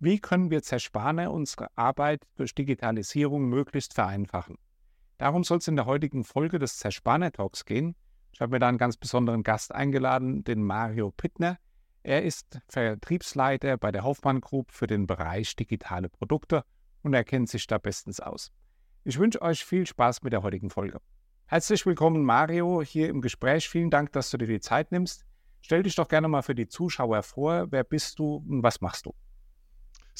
Wie können wir Zerspaner unsere Arbeit durch Digitalisierung möglichst vereinfachen? Darum soll es in der heutigen Folge des Zerspaner Talks gehen. Ich habe mir da einen ganz besonderen Gast eingeladen, den Mario Pittner. Er ist Vertriebsleiter bei der Hoffmann Group für den Bereich digitale Produkte und er kennt sich da bestens aus. Ich wünsche euch viel Spaß mit der heutigen Folge. Herzlich willkommen, Mario, hier im Gespräch. Vielen Dank, dass du dir die Zeit nimmst. Stell dich doch gerne mal für die Zuschauer vor. Wer bist du und was machst du?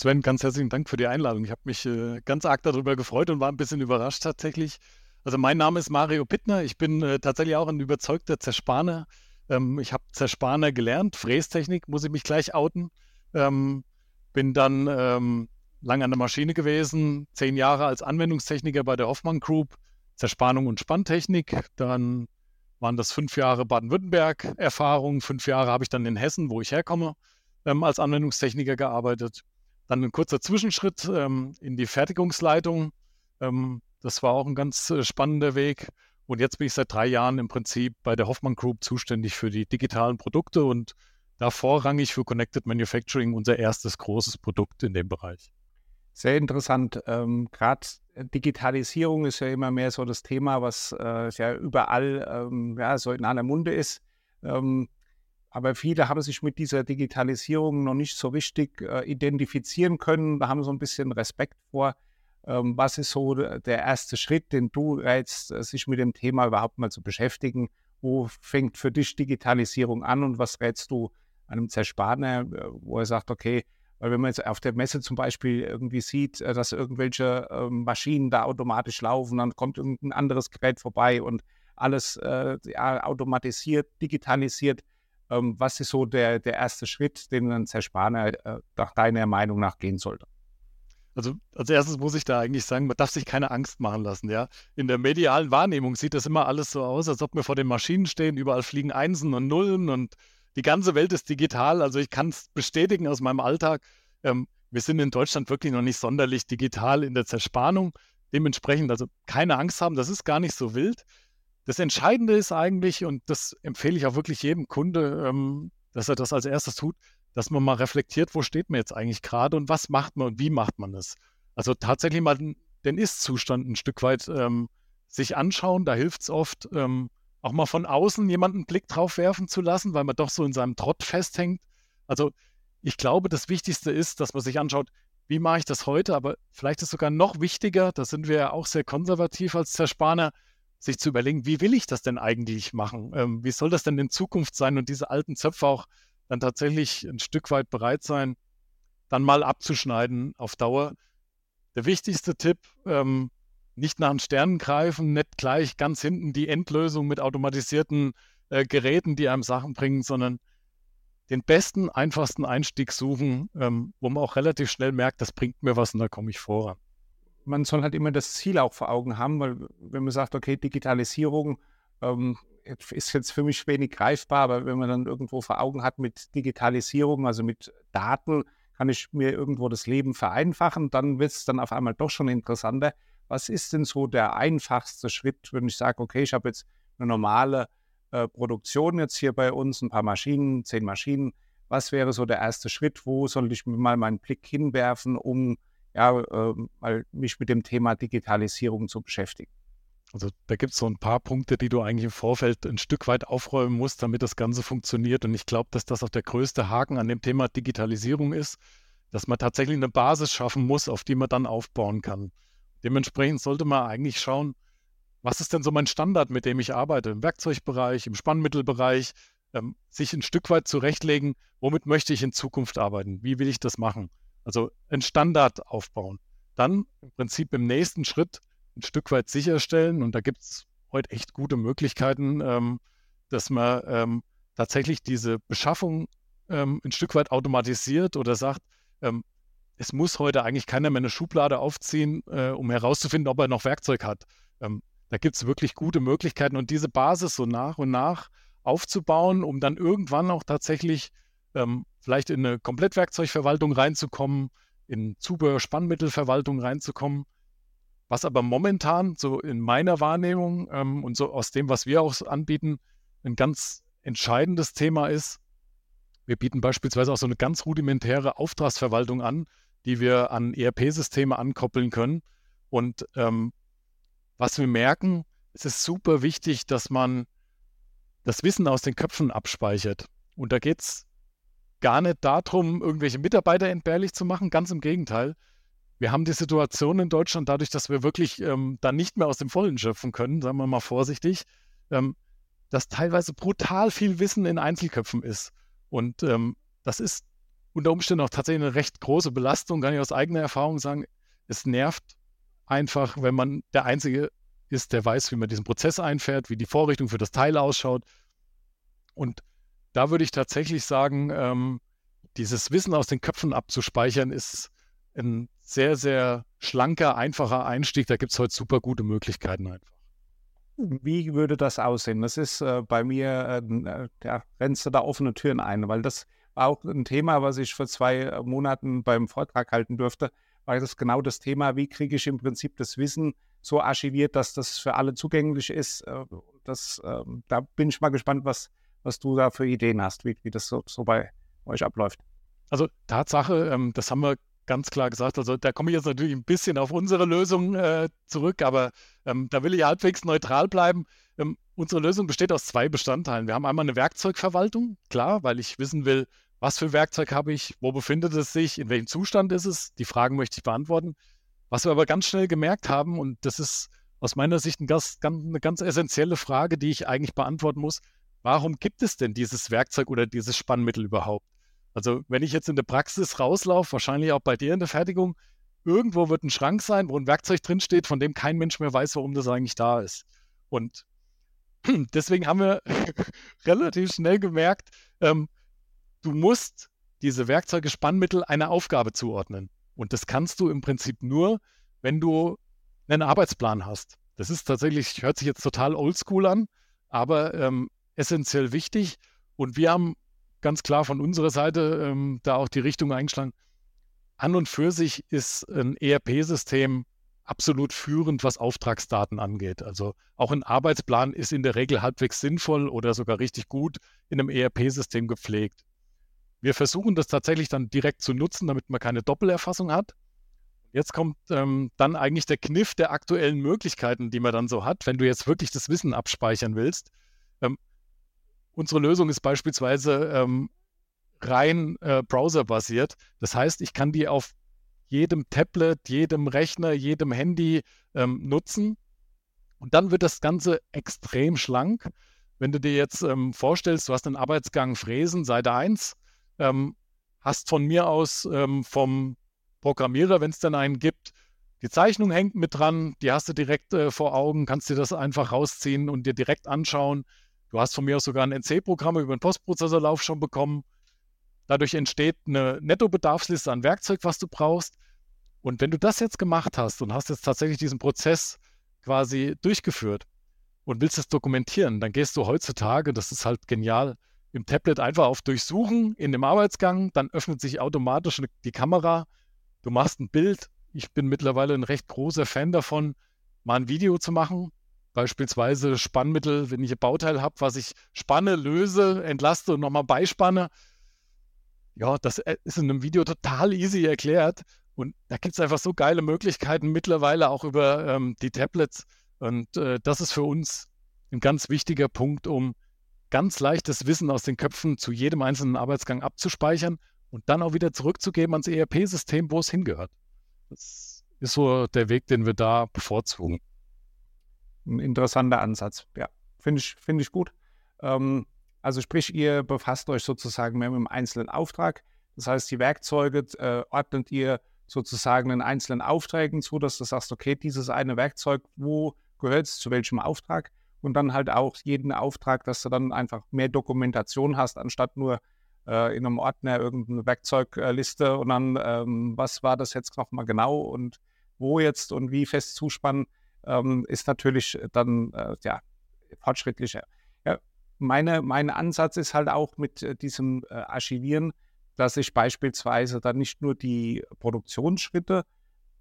Sven, ganz herzlichen Dank für die Einladung. Ich habe mich äh, ganz arg darüber gefreut und war ein bisschen überrascht tatsächlich. Also mein Name ist Mario Pittner. Ich bin äh, tatsächlich auch ein überzeugter Zerspaner. Ähm, ich habe Zerspaner gelernt, Frästechnik, muss ich mich gleich outen. Ähm, bin dann ähm, lange an der Maschine gewesen, zehn Jahre als Anwendungstechniker bei der Hoffmann Group, Zerspannung und Spanntechnik. Dann waren das fünf Jahre Baden-Württemberg-Erfahrung. Fünf Jahre habe ich dann in Hessen, wo ich herkomme, ähm, als Anwendungstechniker gearbeitet. Dann ein kurzer Zwischenschritt ähm, in die Fertigungsleitung. Ähm, das war auch ein ganz äh, spannender Weg. Und jetzt bin ich seit drei Jahren im Prinzip bei der Hoffmann Group zuständig für die digitalen Produkte und da vorrangig für Connected Manufacturing unser erstes großes Produkt in dem Bereich. Sehr interessant. Ähm, Gerade Digitalisierung ist ja immer mehr so das Thema, was äh, ja überall ähm, ja, so in aller Munde ist. Ähm, aber viele haben sich mit dieser Digitalisierung noch nicht so richtig äh, identifizieren können. Da haben so ein bisschen Respekt vor. Ähm, was ist so der erste Schritt, den du rätst, äh, sich mit dem Thema überhaupt mal zu beschäftigen? Wo fängt für dich Digitalisierung an und was rätst du einem Zerspaner, äh, wo er sagt, okay, weil wenn man jetzt auf der Messe zum Beispiel irgendwie sieht, äh, dass irgendwelche ähm, Maschinen da automatisch laufen, dann kommt irgendein anderes Gerät vorbei und alles äh, ja, automatisiert, digitalisiert. Ähm, was ist so der, der erste Schritt, den ein Zerspaner äh, nach deiner Meinung nach gehen sollte? Also als erstes muss ich da eigentlich sagen, man darf sich keine Angst machen lassen, ja. In der medialen Wahrnehmung sieht das immer alles so aus, als ob wir vor den Maschinen stehen, überall fliegen Einsen und Nullen und die ganze Welt ist digital. Also ich kann es bestätigen aus meinem Alltag. Ähm, wir sind in Deutschland wirklich noch nicht sonderlich digital in der Zerspannung. Dementsprechend, also keine Angst haben, das ist gar nicht so wild. Das Entscheidende ist eigentlich, und das empfehle ich auch wirklich jedem Kunde, ähm, dass er das als erstes tut, dass man mal reflektiert, wo steht man jetzt eigentlich gerade und was macht man und wie macht man es. Also tatsächlich mal den, den Ist-Zustand ein Stück weit ähm, sich anschauen, da hilft es oft, ähm, auch mal von außen jemanden einen Blick drauf werfen zu lassen, weil man doch so in seinem Trott festhängt. Also ich glaube, das Wichtigste ist, dass man sich anschaut, wie mache ich das heute, aber vielleicht ist sogar noch wichtiger, da sind wir ja auch sehr konservativ als Zerspaner, sich zu überlegen, wie will ich das denn eigentlich machen? Ähm, wie soll das denn in Zukunft sein und diese alten Zöpfe auch dann tatsächlich ein Stück weit bereit sein, dann mal abzuschneiden auf Dauer. Der wichtigste Tipp, ähm, nicht nach den Sternen greifen, nicht gleich ganz hinten die Endlösung mit automatisierten äh, Geräten, die einem Sachen bringen, sondern den besten, einfachsten Einstieg suchen, ähm, wo man auch relativ schnell merkt, das bringt mir was und da komme ich voran. Man soll halt immer das Ziel auch vor Augen haben, weil wenn man sagt, okay, Digitalisierung ähm, ist jetzt für mich wenig greifbar, aber wenn man dann irgendwo vor Augen hat mit Digitalisierung, also mit Daten, kann ich mir irgendwo das Leben vereinfachen, dann wird es dann auf einmal doch schon interessanter was ist denn so der einfachste Schritt, wenn ich sage, okay, ich habe jetzt eine normale äh, Produktion jetzt hier bei uns, ein paar Maschinen, zehn Maschinen. Was wäre so der erste Schritt? Wo soll ich mal meinen Blick hinwerfen, um ja, äh, mal mich mit dem Thema Digitalisierung zu beschäftigen? Also da gibt es so ein paar Punkte, die du eigentlich im Vorfeld ein Stück weit aufräumen musst, damit das Ganze funktioniert. Und ich glaube, dass das auch der größte Haken an dem Thema Digitalisierung ist, dass man tatsächlich eine Basis schaffen muss, auf die man dann aufbauen kann. Dementsprechend sollte man eigentlich schauen, was ist denn so mein Standard, mit dem ich arbeite, im Werkzeugbereich, im Spannmittelbereich, ähm, sich ein Stück weit zurechtlegen, womit möchte ich in Zukunft arbeiten, wie will ich das machen. Also einen Standard aufbauen. Dann im Prinzip im nächsten Schritt ein Stück weit sicherstellen, und da gibt es heute echt gute Möglichkeiten, ähm, dass man ähm, tatsächlich diese Beschaffung ähm, ein Stück weit automatisiert oder sagt, ähm, es muss heute eigentlich keiner mehr eine Schublade aufziehen, äh, um herauszufinden, ob er noch Werkzeug hat. Ähm, da gibt es wirklich gute Möglichkeiten und diese Basis so nach und nach aufzubauen, um dann irgendwann auch tatsächlich ähm, vielleicht in eine Komplettwerkzeugverwaltung reinzukommen, in Zubehör-Spannmittelverwaltung reinzukommen. Was aber momentan so in meiner Wahrnehmung ähm, und so aus dem, was wir auch anbieten, ein ganz entscheidendes Thema ist. Wir bieten beispielsweise auch so eine ganz rudimentäre Auftragsverwaltung an, die wir an ERP-Systeme ankoppeln können. Und ähm, was wir merken, es ist super wichtig, dass man das Wissen aus den Köpfen abspeichert. Und da geht es gar nicht darum, irgendwelche Mitarbeiter entbehrlich zu machen, ganz im Gegenteil. Wir haben die Situation in Deutschland dadurch, dass wir wirklich ähm, dann nicht mehr aus dem Vollen schöpfen können, sagen wir mal vorsichtig, ähm, dass teilweise brutal viel Wissen in Einzelköpfen ist. Und ähm, das ist unter Umständen auch tatsächlich eine recht große Belastung, kann ich aus eigener Erfahrung sagen. Es nervt einfach, wenn man der Einzige ist, der weiß, wie man diesen Prozess einfährt, wie die Vorrichtung für das Teil ausschaut. Und da würde ich tatsächlich sagen, ähm, dieses Wissen aus den Köpfen abzuspeichern, ist ein sehr, sehr schlanker, einfacher Einstieg. Da gibt es heute super gute Möglichkeiten einfach. Wie würde das aussehen? Das ist äh, bei mir, äh, ja, rennst du da offene Türen ein, weil das war auch ein Thema, was ich vor zwei Monaten beim Vortrag halten durfte, war das genau das Thema, wie kriege ich im Prinzip das Wissen so archiviert, dass das für alle zugänglich ist. Äh, das, ähm, da bin ich mal gespannt, was, was du da für Ideen hast, wie, wie das so, so bei euch abläuft. Also Tatsache, ähm, das haben wir ganz klar gesagt. Also da komme ich jetzt natürlich ein bisschen auf unsere Lösung äh, zurück, aber ähm, da will ich halbwegs neutral bleiben. Ähm, unsere Lösung besteht aus zwei Bestandteilen. Wir haben einmal eine Werkzeugverwaltung, klar, weil ich wissen will, was für Werkzeug habe ich, wo befindet es sich, in welchem Zustand ist es. Die Fragen möchte ich beantworten. Was wir aber ganz schnell gemerkt haben, und das ist aus meiner Sicht ein ganz, ganz, eine ganz essentielle Frage, die ich eigentlich beantworten muss, warum gibt es denn dieses Werkzeug oder dieses Spannmittel überhaupt? Also wenn ich jetzt in der Praxis rauslaufe, wahrscheinlich auch bei dir in der Fertigung, irgendwo wird ein Schrank sein, wo ein Werkzeug drinsteht, von dem kein Mensch mehr weiß, warum das eigentlich da ist. Und deswegen haben wir relativ schnell gemerkt, ähm, du musst diese Werkzeuge, Spannmittel einer Aufgabe zuordnen. Und das kannst du im Prinzip nur, wenn du einen Arbeitsplan hast. Das ist tatsächlich, hört sich jetzt total oldschool an, aber ähm, essentiell wichtig. Und wir haben ganz klar von unserer Seite ähm, da auch die Richtung eingeschlagen. An und für sich ist ein ERP-System absolut führend, was Auftragsdaten angeht. Also auch ein Arbeitsplan ist in der Regel halbwegs sinnvoll oder sogar richtig gut in einem ERP-System gepflegt. Wir versuchen das tatsächlich dann direkt zu nutzen, damit man keine Doppelerfassung hat. Jetzt kommt ähm, dann eigentlich der Kniff der aktuellen Möglichkeiten, die man dann so hat, wenn du jetzt wirklich das Wissen abspeichern willst. Ähm, Unsere Lösung ist beispielsweise ähm, rein äh, browserbasiert. Das heißt, ich kann die auf jedem Tablet, jedem Rechner, jedem Handy ähm, nutzen. Und dann wird das Ganze extrem schlank. Wenn du dir jetzt ähm, vorstellst, du hast einen Arbeitsgang Fräsen, Seite 1, ähm, hast von mir aus ähm, vom Programmierer, wenn es dann einen gibt, die Zeichnung hängt mit dran, die hast du direkt äh, vor Augen, kannst dir das einfach rausziehen und dir direkt anschauen. Du hast von mir aus sogar ein NC-Programm über den Postprozessorlauf schon bekommen. Dadurch entsteht eine Nettobedarfsliste an Werkzeug, was du brauchst. Und wenn du das jetzt gemacht hast und hast jetzt tatsächlich diesen Prozess quasi durchgeführt und willst es dokumentieren, dann gehst du heutzutage, das ist halt genial, im Tablet einfach auf Durchsuchen in dem Arbeitsgang, dann öffnet sich automatisch die Kamera, du machst ein Bild. Ich bin mittlerweile ein recht großer Fan davon, mal ein Video zu machen, Beispielsweise Spannmittel, wenn ich ein Bauteil habe, was ich spanne, löse, entlaste und nochmal beispanne. Ja, das äh, ist in einem Video total easy erklärt. Und da gibt es einfach so geile Möglichkeiten mittlerweile auch über ähm, die Tablets. Und äh, das ist für uns ein ganz wichtiger Punkt, um ganz leichtes Wissen aus den Köpfen zu jedem einzelnen Arbeitsgang abzuspeichern und dann auch wieder zurückzugeben ans ERP-System, wo es hingehört. Das ist so der Weg, den wir da bevorzugen ein interessanter Ansatz. Ja, finde ich, find ich gut. Ähm, also sprich, ihr befasst euch sozusagen mehr mit dem einzelnen Auftrag. Das heißt, die Werkzeuge äh, ordnet ihr sozusagen in einzelnen Aufträgen zu, dass du sagst, okay, dieses eine Werkzeug, wo gehört es zu welchem Auftrag? Und dann halt auch jeden Auftrag, dass du dann einfach mehr Dokumentation hast, anstatt nur äh, in einem Ordner irgendeine Werkzeugliste und dann, ähm, was war das jetzt nochmal genau und wo jetzt und wie fest zuspannen ähm, ist natürlich dann äh, ja, fortschrittlicher. Ja, meine, mein Ansatz ist halt auch mit äh, diesem äh, Archivieren, dass ich beispielsweise dann nicht nur die Produktionsschritte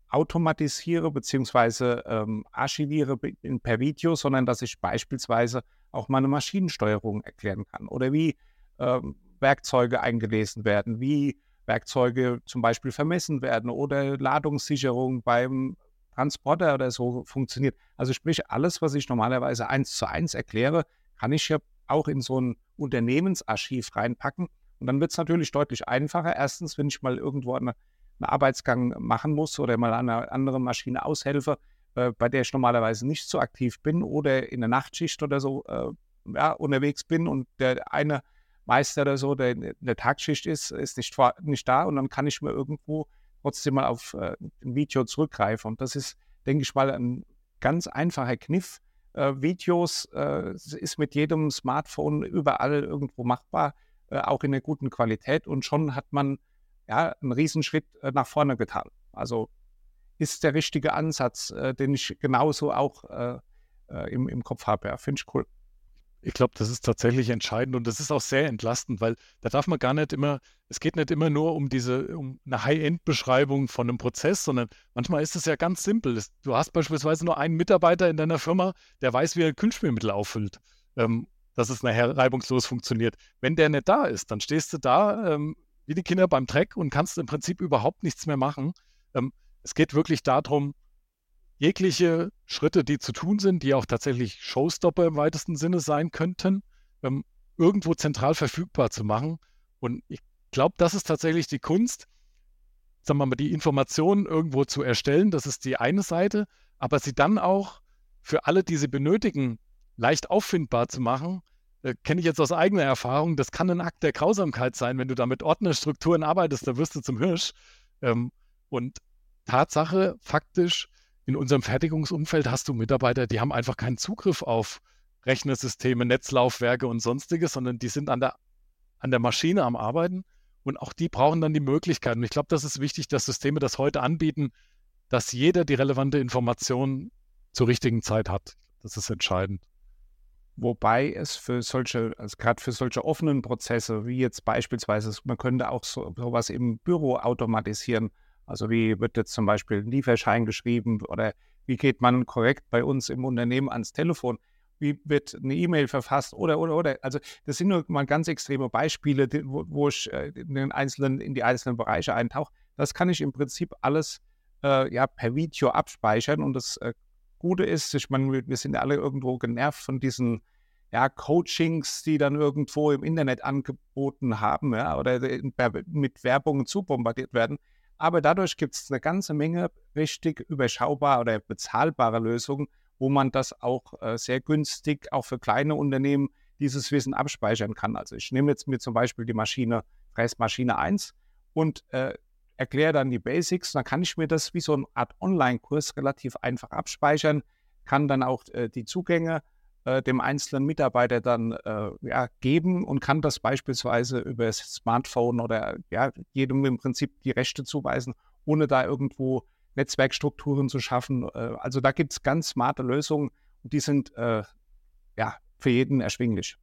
automatisiere bzw. Ähm, archiviere per Video, sondern dass ich beispielsweise auch meine Maschinensteuerung erklären kann oder wie ähm, Werkzeuge eingelesen werden, wie Werkzeuge zum Beispiel vermessen werden oder Ladungssicherung beim Transporter oder so funktioniert. Also sprich, alles, was ich normalerweise eins zu eins erkläre, kann ich ja auch in so ein Unternehmensarchiv reinpacken. Und dann wird es natürlich deutlich einfacher. Erstens, wenn ich mal irgendwo eine, einen Arbeitsgang machen muss oder mal an einer anderen Maschine aushelfe, äh, bei der ich normalerweise nicht so aktiv bin oder in der Nachtschicht oder so äh, ja, unterwegs bin und der eine Meister oder so, der in der Tagschicht ist, ist nicht, vor, nicht da und dann kann ich mir irgendwo trotzdem mal auf äh, ein Video zurückgreifen. Und das ist, denke ich mal, ein ganz einfacher Kniff. Äh, Videos äh, ist mit jedem Smartphone überall irgendwo machbar, äh, auch in einer guten Qualität und schon hat man ja einen Riesenschritt äh, nach vorne getan. Also ist der richtige Ansatz, äh, den ich genauso auch im, im Kopf habe. Ja, finde ich cool. Ich glaube, das ist tatsächlich entscheidend und das ist auch sehr entlastend, weil da darf man gar nicht immer, es geht nicht immer nur um diese, um eine High-End-Beschreibung von einem Prozess, sondern manchmal ist es ja ganz simpel. Du hast beispielsweise nur einen Mitarbeiter in deiner Firma, der weiß, wie er Kühlschmiermittel auffüllt, ähm, dass es nachher reibungslos funktioniert. Wenn der nicht da ist, dann stehst du da ähm, wie die Kinder beim Dreck und kannst im Prinzip überhaupt nichts mehr machen. Ähm, es geht wirklich darum, jegliche Schritte, die zu tun sind, die auch tatsächlich Showstopper im weitesten Sinne sein könnten, ähm, irgendwo zentral verfügbar zu machen. Und ich glaube, das ist tatsächlich die Kunst, sagen wir mal, die Informationen irgendwo zu erstellen. Das ist die eine Seite, aber sie dann auch für alle, die sie benötigen, leicht auffindbar zu machen. Äh, Kenne ich jetzt aus eigener Erfahrung, das kann ein Akt der Grausamkeit sein, wenn du da mit Ordnerstrukturen arbeitest, da wirst du zum Hirsch. Ähm, und Tatsache, faktisch, in unserem Fertigungsumfeld hast du Mitarbeiter, die haben einfach keinen Zugriff auf Rechnersysteme, Netzlaufwerke und sonstiges, sondern die sind an der, an der Maschine am Arbeiten und auch die brauchen dann die Möglichkeiten. Und ich glaube, das ist wichtig, dass Systeme das heute anbieten, dass jeder die relevante Information zur richtigen Zeit hat. Das ist entscheidend. Wobei es für solche, also gerade für solche offenen Prozesse, wie jetzt beispielsweise, man könnte auch so, sowas im Büro automatisieren, also wie wird jetzt zum Beispiel ein Lieferschein geschrieben oder wie geht man korrekt bei uns im Unternehmen ans Telefon? Wie wird eine E-Mail verfasst oder, oder, oder. Also das sind nur mal ganz extreme Beispiele, wo, wo ich äh, in, den einzelnen, in die einzelnen Bereiche eintauche. Das kann ich im Prinzip alles äh, ja, per Video abspeichern und das äh, Gute ist, ich meine, wir sind alle irgendwo genervt von diesen ja, Coachings, die dann irgendwo im Internet angeboten haben ja, oder mit Werbung zubombardiert werden. Aber dadurch gibt es eine ganze Menge richtig überschaubar oder bezahlbare Lösungen, wo man das auch äh, sehr günstig auch für kleine Unternehmen dieses Wissen abspeichern kann. Also ich nehme jetzt mir zum Beispiel die Maschine, Fräsmaschine 1 und äh, erkläre dann die Basics. Dann kann ich mir das wie so eine Art Online-Kurs relativ einfach abspeichern, kann dann auch äh, die Zugänge äh, dem einzelnen Mitarbeiter dann äh, ja, geben und kann das beispielsweise über das Smartphone oder ja, jedem im Prinzip die Rechte zuweisen, ohne da irgendwo Netzwerkstrukturen zu schaffen. Äh, also da gibt es ganz smarte Lösungen und die sind äh, ja für jeden erschwinglich.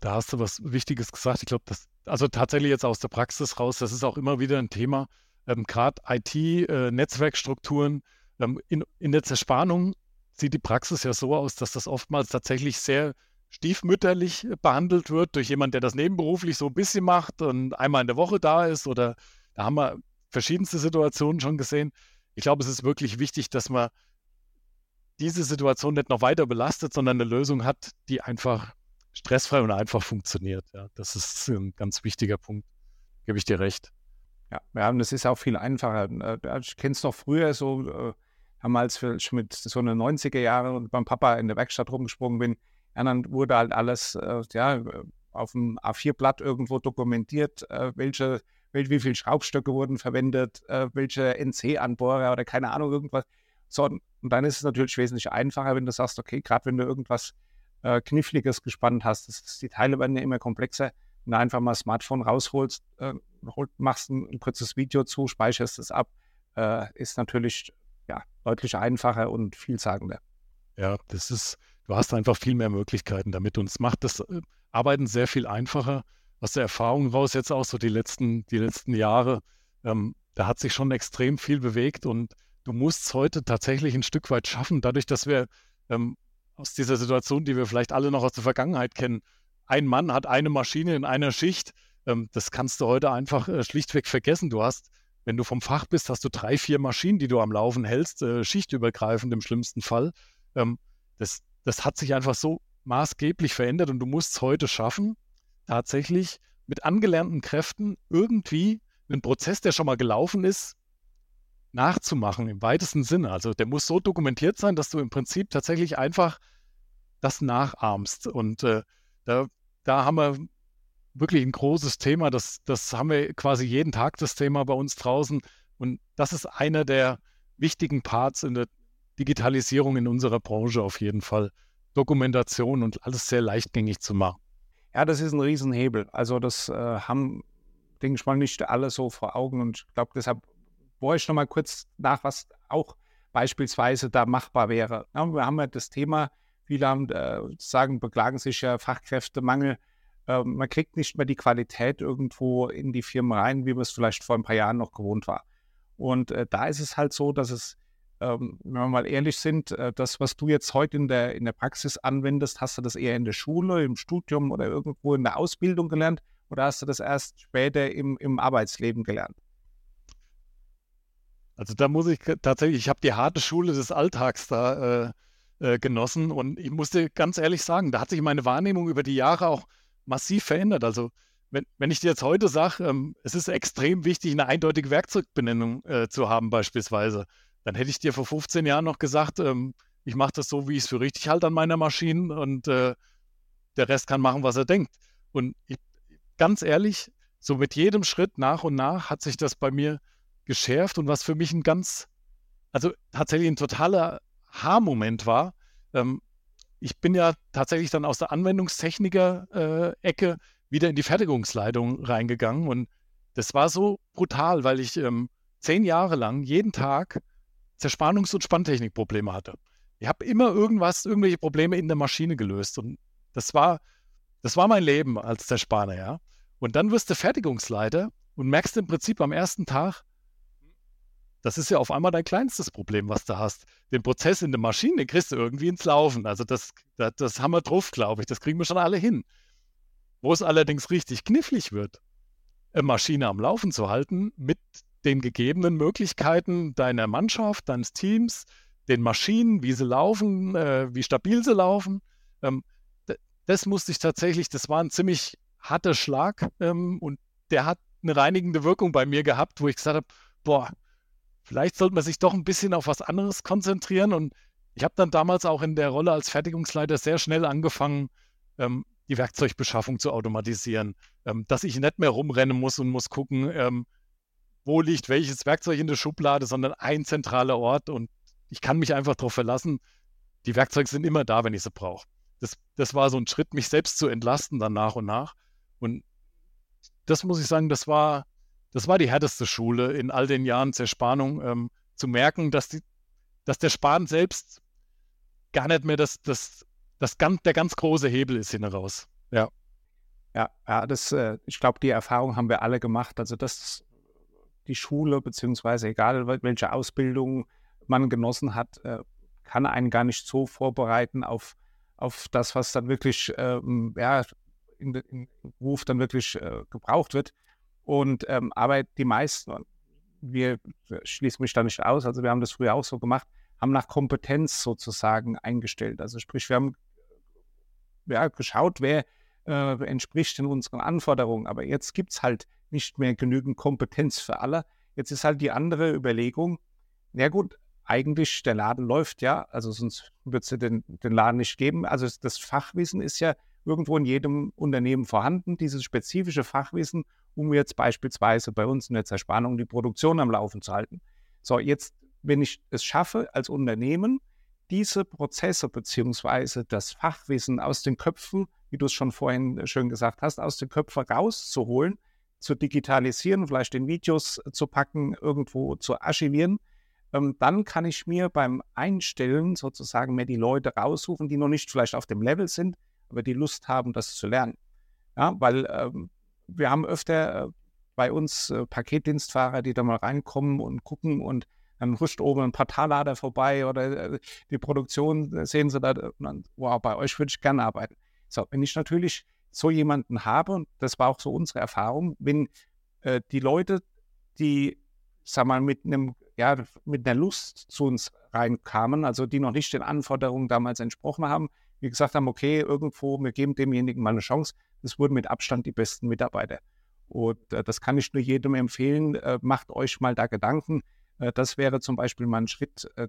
Da hast du was Wichtiges gesagt. Ich glaube, das, also tatsächlich jetzt aus der Praxis raus, das ist auch immer wieder ein Thema. Ähm, Gerade IT-Netzwerkstrukturen äh, ähm, in, in der Zerspannung sieht die Praxis ja so aus, dass das oftmals tatsächlich sehr stiefmütterlich behandelt wird durch jemand, der das nebenberuflich so ein bisschen macht und einmal in der Woche da ist oder da haben wir verschiedenste Situationen schon gesehen. Ich glaube, es ist wirklich wichtig, dass man diese Situation nicht noch weiter belastet, sondern eine Lösung hat, die einfach stressfrei und einfach funktioniert. Ja, das ist ein ganz wichtiger Punkt. Gebe ich dir recht. Ja, ja und es ist auch viel einfacher. Äh, ich kenne es noch früher so, äh, damals ich mit so einer 90er Jahre und beim Papa in der Werkstatt rumgesprungen bin, ja, dann wurde halt alles äh, ja, auf dem A4-Blatt irgendwo dokumentiert, äh, welche, welche, wie viele Schraubstöcke wurden verwendet, äh, welche NC-Anbohrer oder keine Ahnung, irgendwas. So, und dann ist es natürlich wesentlich einfacher, wenn du sagst, okay, gerade wenn du irgendwas äh, Kniffliges gespannt hast, das, die Teile werden ja immer komplexer, wenn du einfach mal das Smartphone rausholst, äh, machst ein, ein, kurzes Video zu, speicherst es ab, äh, ist natürlich ja, deutlich einfacher und vielsagender. Ja, das ist, du hast einfach viel mehr Möglichkeiten damit und es macht das äh, Arbeiten sehr viel einfacher. Aus der Erfahrung raus, jetzt auch so die letzten, die letzten Jahre, ähm, da hat sich schon extrem viel bewegt und du musst es heute tatsächlich ein Stück weit schaffen, dadurch, dass wir ähm, aus dieser Situation, die wir vielleicht alle noch aus der Vergangenheit kennen, ein Mann hat eine Maschine in einer Schicht, ähm, das kannst du heute einfach äh, schlichtweg vergessen. Du hast, wenn du vom Fach bist, hast du drei, vier Maschinen, die du am Laufen hältst, äh, schichtübergreifend im schlimmsten Fall. Ähm, das, das hat sich einfach so maßgeblich verändert und du musst es heute schaffen, tatsächlich mit angelernten Kräften irgendwie einen Prozess, der schon mal gelaufen ist, nachzumachen im weitesten Sinne. Also der muss so dokumentiert sein, dass du im Prinzip tatsächlich einfach das nachahmst. Und äh, da, da haben wir wirklich ein großes Thema. Das, das haben wir quasi jeden Tag das Thema bei uns draußen. Und das ist einer der wichtigen Parts in der Digitalisierung in unserer Branche auf jeden Fall. Dokumentation und alles sehr leichtgängig zu machen. Ja, das ist ein Riesenhebel. Also das äh, haben, denke ich mal, nicht alle so vor Augen. Und ich glaube, deshalb bohre ich nochmal kurz nach, was auch beispielsweise da machbar wäre. Ja, wir haben ja das Thema, viele haben äh, sagen, beklagen sich ja Fachkräftemangel. Äh, man kriegt nicht mehr die Qualität irgendwo in die Firmen rein, wie man es vielleicht vor ein paar Jahren noch gewohnt war. Und äh, da ist es halt so, dass es, ähm, wenn wir mal ehrlich sind, äh, das, was du jetzt heute in der, in der Praxis anwendest, hast du das eher in der Schule, im Studium oder irgendwo in der Ausbildung gelernt oder hast du das erst später im, im Arbeitsleben gelernt? Also da muss ich tatsächlich, ich habe die harte Schule des Alltags da äh, äh, genossen und ich musste ganz ehrlich sagen, da hat sich meine Wahrnehmung über die Jahre auch massiv verändert. Also wenn, wenn ich dir jetzt heute sage, ähm, es ist extrem wichtig, eine eindeutige Werkzeugbenennung äh, zu haben beispielsweise, dann hätte ich dir vor 15 Jahren noch gesagt, ähm, ich mache das so, wie ich es für richtig halte an meiner Maschine und äh, der Rest kann machen, was er denkt. Und ich, ganz ehrlich, so mit jedem Schritt nach und nach hat sich das bei mir geschärft und was für mich ein ganz, also tatsächlich ein totaler Haarmoment war. Ähm, ich bin ja tatsächlich dann aus der Anwendungstechniker-Ecke äh, wieder in die Fertigungsleitung reingegangen und das war so brutal, weil ich ähm, zehn Jahre lang jeden Tag Zerspannungs- und Spanntechnikprobleme hatte. Ich habe immer irgendwas, irgendwelche Probleme in der Maschine gelöst und das war, das war mein Leben als Zerspanner, ja. Und dann wirst du Fertigungsleiter und merkst im Prinzip am ersten Tag, das ist ja auf einmal dein kleinstes Problem, was du hast. Den Prozess in der Maschine, den kriegst du irgendwie ins Laufen. Also das, das, das haben wir drauf, glaube ich. Das kriegen wir schon alle hin. Wo es allerdings richtig knifflig wird, eine Maschine am Laufen zu halten mit den gegebenen Möglichkeiten deiner Mannschaft, deines Teams, den Maschinen, wie sie laufen, äh, wie stabil sie laufen. Ähm, das musste ich tatsächlich, das war ein ziemlich harter Schlag ähm, und der hat eine reinigende Wirkung bei mir gehabt, wo ich gesagt habe, boah, vielleicht sollte man sich doch ein bisschen auf was anderes konzentrieren. Und ich habe dann damals auch in der Rolle als Fertigungsleiter sehr schnell angefangen, ähm, die Werkzeugbeschaffung zu automatisieren, ähm, dass ich nicht mehr rumrennen muss und muss gucken, ähm, wo liegt welches Werkzeug in der Schublade, sondern ein zentraler Ort und ich kann mich einfach darauf verlassen, die Werkzeuge sind immer da, wenn ich sie brauche. Das, das war so ein Schritt, mich selbst zu entlasten dann nach und nach. Und das muss ich sagen, das war, das war die härteste Schule in all den Jahren Zerspannung, ähm, zu merken, dass, die, dass der Span selbst gar nicht mehr das, das, das ganz, der ganz große Hebel ist hin raus. Ja. Ja, ja das, äh, ich glaube, die Erfahrung haben wir alle gemacht. Also, dass die Schule, beziehungsweise egal welche Ausbildung man genossen hat, äh, kann einen gar nicht so vorbereiten auf, auf das, was dann wirklich ähm, ja, in, Beruf dann wirklich äh, gebraucht wird. Und ähm, aber die meisten, wir schließen mich da nicht aus, also wir haben das früher auch so gemacht, haben nach Kompetenz sozusagen eingestellt. Also sprich, wir haben ja, geschaut, wer äh, entspricht in unseren Anforderungen. Aber jetzt gibt es halt nicht mehr genügend Kompetenz für alle. Jetzt ist halt die andere Überlegung, ja gut, eigentlich der Laden läuft ja, also sonst würde es den, den Laden nicht geben. Also das Fachwissen ist ja irgendwo in jedem Unternehmen vorhanden, dieses spezifische Fachwissen, um jetzt beispielsweise bei uns in der Zerspannung die Produktion am Laufen zu halten. So, jetzt, wenn ich es schaffe, als Unternehmen diese Prozesse beziehungsweise das Fachwissen aus den Köpfen, wie du es schon vorhin schön gesagt hast, aus den Köpfen rauszuholen, zu digitalisieren, vielleicht in Videos zu packen, irgendwo zu archivieren, ähm, dann kann ich mir beim Einstellen sozusagen mehr die Leute raussuchen, die noch nicht vielleicht auf dem Level sind, aber die Lust haben, das zu lernen. Ja, weil ähm, wir haben öfter äh, bei uns äh, Paketdienstfahrer, die da mal reinkommen und gucken und dann huscht oben ein Portallader vorbei oder äh, die Produktion sehen sie da, dann, wow, bei euch würde ich gerne arbeiten. So, wenn ich natürlich so jemanden habe, und das war auch so unsere Erfahrung, wenn äh, die Leute, die, sag mal, mit einem, ja, mit einer Lust zu uns reinkamen, also die noch nicht den Anforderungen damals entsprochen haben, wir gesagt haben, okay, irgendwo, wir geben demjenigen mal eine Chance, das wurden mit Abstand die besten Mitarbeiter. Und äh, das kann ich nur jedem empfehlen. Äh, macht euch mal da Gedanken. Äh, das wäre zum Beispiel mal ein Schritt. Äh,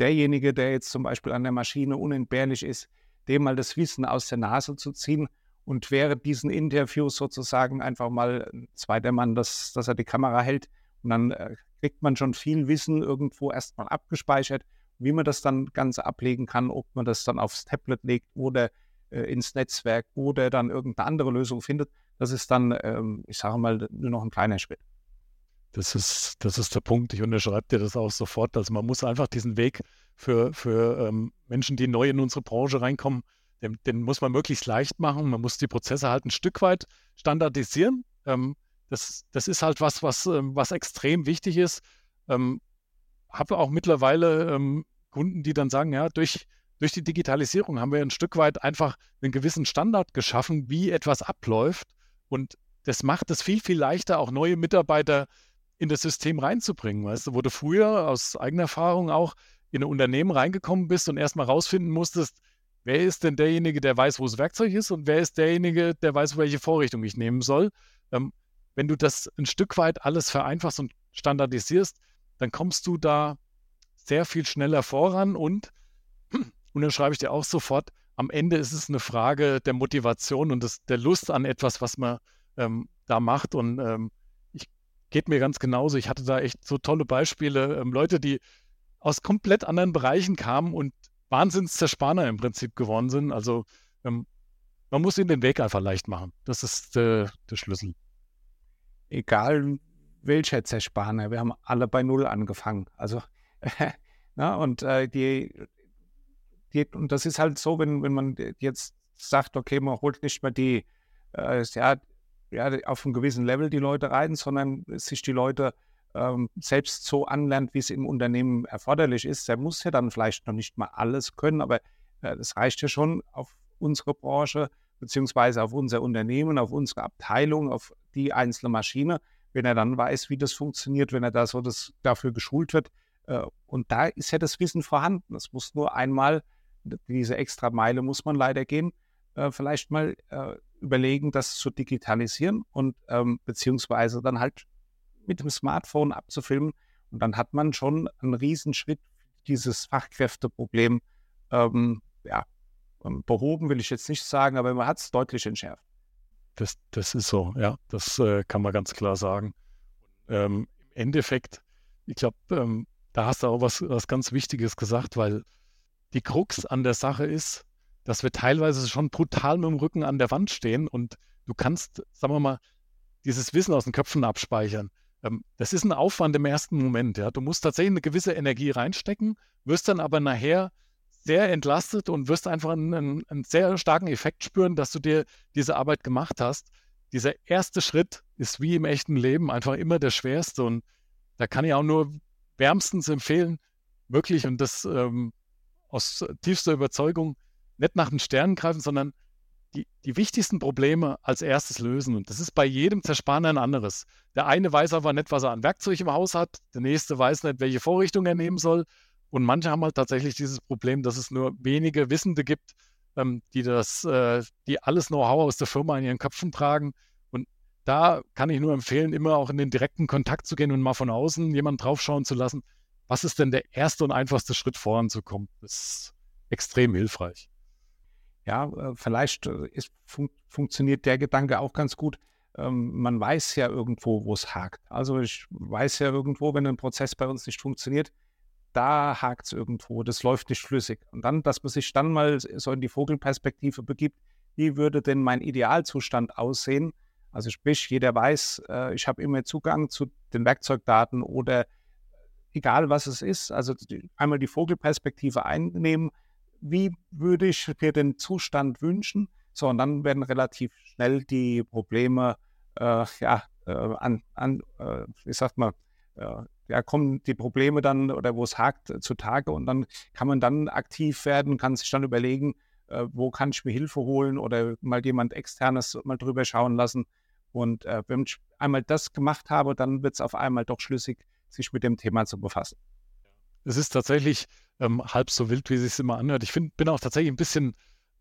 derjenige, der jetzt zum Beispiel an der Maschine unentbehrlich ist, dem mal das Wissen aus der Nase zu ziehen und während diesen Interviews sozusagen einfach mal ein zweiter Mann, dass, dass er die Kamera hält. Und dann äh, kriegt man schon viel Wissen irgendwo erstmal abgespeichert. Wie man das dann Ganze ablegen kann, ob man das dann aufs Tablet legt oder äh, ins Netzwerk oder dann irgendeine andere Lösung findet, das ist dann, ähm, ich sage mal, nur noch ein kleiner Schritt. Das ist, das ist der Punkt. Ich unterschreibe dir das auch sofort. Also man muss einfach diesen Weg für, für ähm, Menschen, die neu in unsere Branche reinkommen, den, den, muss man möglichst leicht machen. Man muss die Prozesse halt ein Stück weit standardisieren. Ähm, das, das ist halt was, was, ähm, was extrem wichtig ist. Ähm, habe auch mittlerweile ähm, Kunden, die dann sagen, ja, durch, durch die Digitalisierung haben wir ein Stück weit einfach einen gewissen Standard geschaffen, wie etwas abläuft. Und das macht es viel, viel leichter, auch neue Mitarbeiter in das System reinzubringen. Weißt du, wo du früher aus eigener Erfahrung auch in ein Unternehmen reingekommen bist und erstmal rausfinden musstest, wer ist denn derjenige, der weiß, wo das Werkzeug ist und wer ist derjenige, der weiß, welche Vorrichtung ich nehmen soll. Ähm, wenn du das ein Stück weit alles vereinfachst und standardisierst, dann kommst du da sehr viel schneller voran und, und dann schreibe ich dir auch sofort, am Ende ist es eine Frage der Motivation und des, der Lust an etwas, was man ähm, da macht. Und ähm, ich geht mir ganz genauso. Ich hatte da echt so tolle Beispiele, ähm, Leute, die aus komplett anderen Bereichen kamen und Wahnsinnszerspaner im Prinzip geworden sind. Also ähm, man muss ihnen den Weg einfach leicht machen. Das ist äh, der Schlüssel. Egal welcher Zerspaner, wir haben alle bei Null angefangen. Also, na, und äh, die, die, und das ist halt so, wenn, wenn man jetzt sagt, okay, man holt nicht mehr die, äh, ja, ja, auf einem gewissen Level die Leute rein, sondern sich die Leute ähm, selbst so anlernt, wie es im Unternehmen erforderlich ist. Der muss ja dann vielleicht noch nicht mal alles können, aber äh, das reicht ja schon auf unsere Branche, beziehungsweise auf unser Unternehmen, auf unsere Abteilung, auf die einzelne Maschine, wenn er dann weiß, wie das funktioniert, wenn er da so das, dafür geschult wird. Äh, und da ist ja das Wissen vorhanden. Es muss nur einmal, diese extra Meile muss man leider gehen, äh, vielleicht mal äh, überlegen, das zu digitalisieren und ähm, beziehungsweise dann halt mit dem Smartphone abzufilmen. Und dann hat man schon einen Riesenschritt, dieses Fachkräfteproblem ähm, ja, ähm, behoben, will ich jetzt nicht sagen, aber man hat es deutlich entschärft. Das, das ist so, ja, das äh, kann man ganz klar sagen. Ähm, Im Endeffekt, ich glaube, ähm, da hast du auch was, was ganz Wichtiges gesagt, weil die Krux an der Sache ist, dass wir teilweise schon brutal mit dem Rücken an der Wand stehen und du kannst, sagen wir mal, dieses Wissen aus den Köpfen abspeichern. Ähm, das ist ein Aufwand im ersten Moment. Ja. Du musst tatsächlich eine gewisse Energie reinstecken, wirst dann aber nachher sehr entlastet und wirst einfach einen, einen, einen sehr starken Effekt spüren, dass du dir diese Arbeit gemacht hast. Dieser erste Schritt ist wie im echten Leben einfach immer der schwerste und da kann ich auch nur wärmstens empfehlen, wirklich und das ähm, aus tiefster Überzeugung, nicht nach den Sternen greifen, sondern die, die wichtigsten Probleme als erstes lösen. Und das ist bei jedem Zerspaner ein anderes. Der eine weiß aber nicht, was er an Werkzeug im Haus hat, der nächste weiß nicht, welche Vorrichtung er nehmen soll. Und manche haben halt tatsächlich dieses Problem, dass es nur wenige Wissende gibt, ähm, die das, äh, die alles Know-how aus der Firma in ihren Köpfen tragen. Da kann ich nur empfehlen, immer auch in den direkten Kontakt zu gehen und mal von außen jemanden draufschauen zu lassen. Was ist denn der erste und einfachste Schritt voranzukommen? Das ist extrem hilfreich. Ja, äh, vielleicht äh, ist, fun funktioniert der Gedanke auch ganz gut. Ähm, man weiß ja irgendwo, wo es hakt. Also ich weiß ja irgendwo, wenn ein Prozess bei uns nicht funktioniert, da hakt es irgendwo, das läuft nicht flüssig. Und dann, dass man sich dann mal so in die Vogelperspektive begibt, wie würde denn mein Idealzustand aussehen? Also sprich, jeder weiß, äh, ich habe immer Zugang zu den Werkzeugdaten oder egal was es ist, also die, einmal die Vogelperspektive einnehmen, wie würde ich mir den Zustand wünschen? So, und dann werden relativ schnell die Probleme, äh, ja, äh, an, an äh, wie sagt man, äh, ja, kommen die Probleme dann oder wo es hakt zutage und dann kann man dann aktiv werden, kann sich dann überlegen, äh, wo kann ich mir Hilfe holen oder mal jemand externes mal drüber schauen lassen. Und äh, wenn ich einmal das gemacht habe, dann wird es auf einmal doch schlüssig, sich mit dem Thema zu befassen. Es ist tatsächlich ähm, halb so wild, wie es sich immer anhört. Ich find, bin auch tatsächlich ein bisschen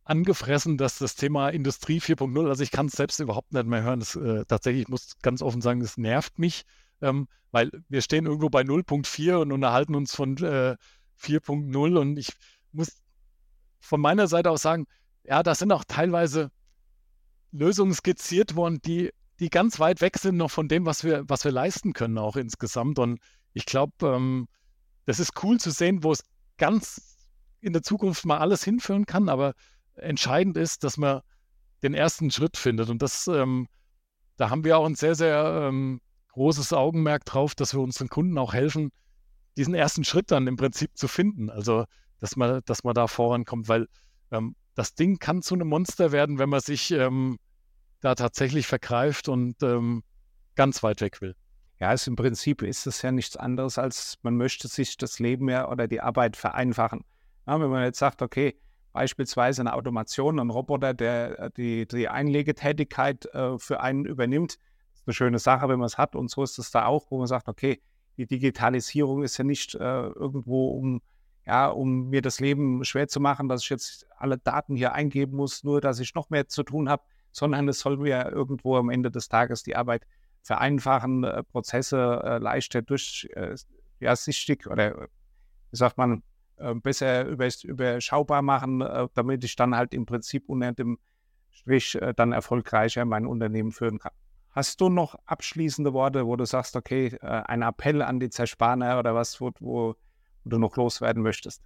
angefressen, dass das Thema Industrie 4.0, also ich kann es selbst überhaupt nicht mehr hören. Das, äh, tatsächlich, ich muss ganz offen sagen, es nervt mich, ähm, weil wir stehen irgendwo bei 0.4 und unterhalten uns von äh, 4.0 und ich muss von meiner Seite aus sagen, ja, da sind auch teilweise Lösungen skizziert worden, die, die ganz weit weg sind noch von dem, was wir, was wir leisten können, auch insgesamt. Und ich glaube, ähm, das ist cool zu sehen, wo es ganz in der Zukunft mal alles hinführen kann, aber entscheidend ist, dass man den ersten Schritt findet. Und das, ähm, da haben wir auch ein sehr, sehr ähm, großes Augenmerk drauf, dass wir unseren Kunden auch helfen, diesen ersten Schritt dann im Prinzip zu finden. Also, dass man, dass man da vorankommt, weil ähm, das Ding kann zu einem Monster werden, wenn man sich ähm, da tatsächlich vergreift und ähm, ganz weit weg will. Ja, es im Prinzip ist es ja nichts anderes, als man möchte sich das Leben ja oder die Arbeit vereinfachen. Ja, wenn man jetzt sagt, okay, beispielsweise eine Automation, ein Roboter, der äh, die, die Einlegetätigkeit äh, für einen übernimmt, ist eine schöne Sache, wenn man es hat. Und so ist es da auch, wo man sagt, okay, die Digitalisierung ist ja nicht äh, irgendwo, um, ja, um mir das Leben schwer zu machen, dass ich jetzt alle Daten hier eingeben muss, nur dass ich noch mehr zu tun habe, sondern es soll mir irgendwo am Ende des Tages die Arbeit vereinfachen, äh, Prozesse äh, leichter durch, äh, ja, sichtig oder wie sagt man, äh, besser überschaubar machen, äh, damit ich dann halt im Prinzip unter dem Strich äh, dann erfolgreicher mein Unternehmen führen kann. Hast du noch abschließende Worte, wo du sagst, okay, ein Appell an die Zerspaner oder was, wo, wo, du noch loswerden möchtest?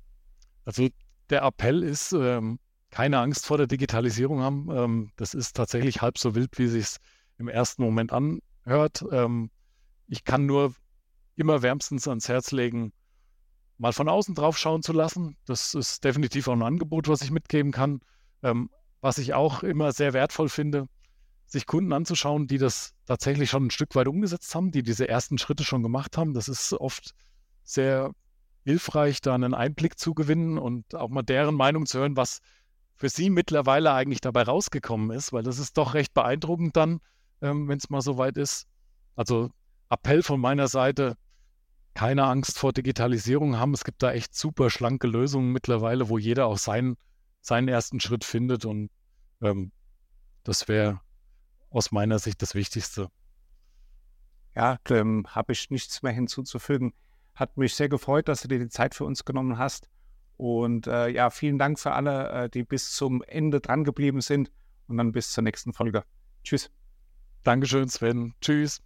Also der Appell ist, ähm, keine Angst vor der Digitalisierung haben. Ähm, das ist tatsächlich halb so wild, wie sich es im ersten Moment anhört. Ähm, ich kann nur immer wärmstens ans Herz legen, mal von außen drauf schauen zu lassen. Das ist definitiv auch ein Angebot, was ich mitgeben kann. Ähm, was ich auch immer sehr wertvoll finde, sich Kunden anzuschauen, die das tatsächlich schon ein Stück weit umgesetzt haben, die diese ersten Schritte schon gemacht haben. Das ist oft sehr hilfreich, da einen Einblick zu gewinnen und auch mal deren Meinung zu hören, was für sie mittlerweile eigentlich dabei rausgekommen ist, weil das ist doch recht beeindruckend dann, ähm, wenn es mal so weit ist. Also Appell von meiner Seite, keine Angst vor Digitalisierung haben. Es gibt da echt super schlanke Lösungen mittlerweile, wo jeder auch seinen, seinen ersten Schritt findet. Und ähm, das wäre aus meiner Sicht das Wichtigste. Ja, ähm, habe ich nichts mehr hinzuzufügen. Hat mich sehr gefreut, dass du dir die Zeit für uns genommen hast. Und äh, ja, vielen Dank für alle, äh, die bis zum Ende dran geblieben sind. Und dann bis zur nächsten Folge. Tschüss. Dankeschön, Sven. Tschüss.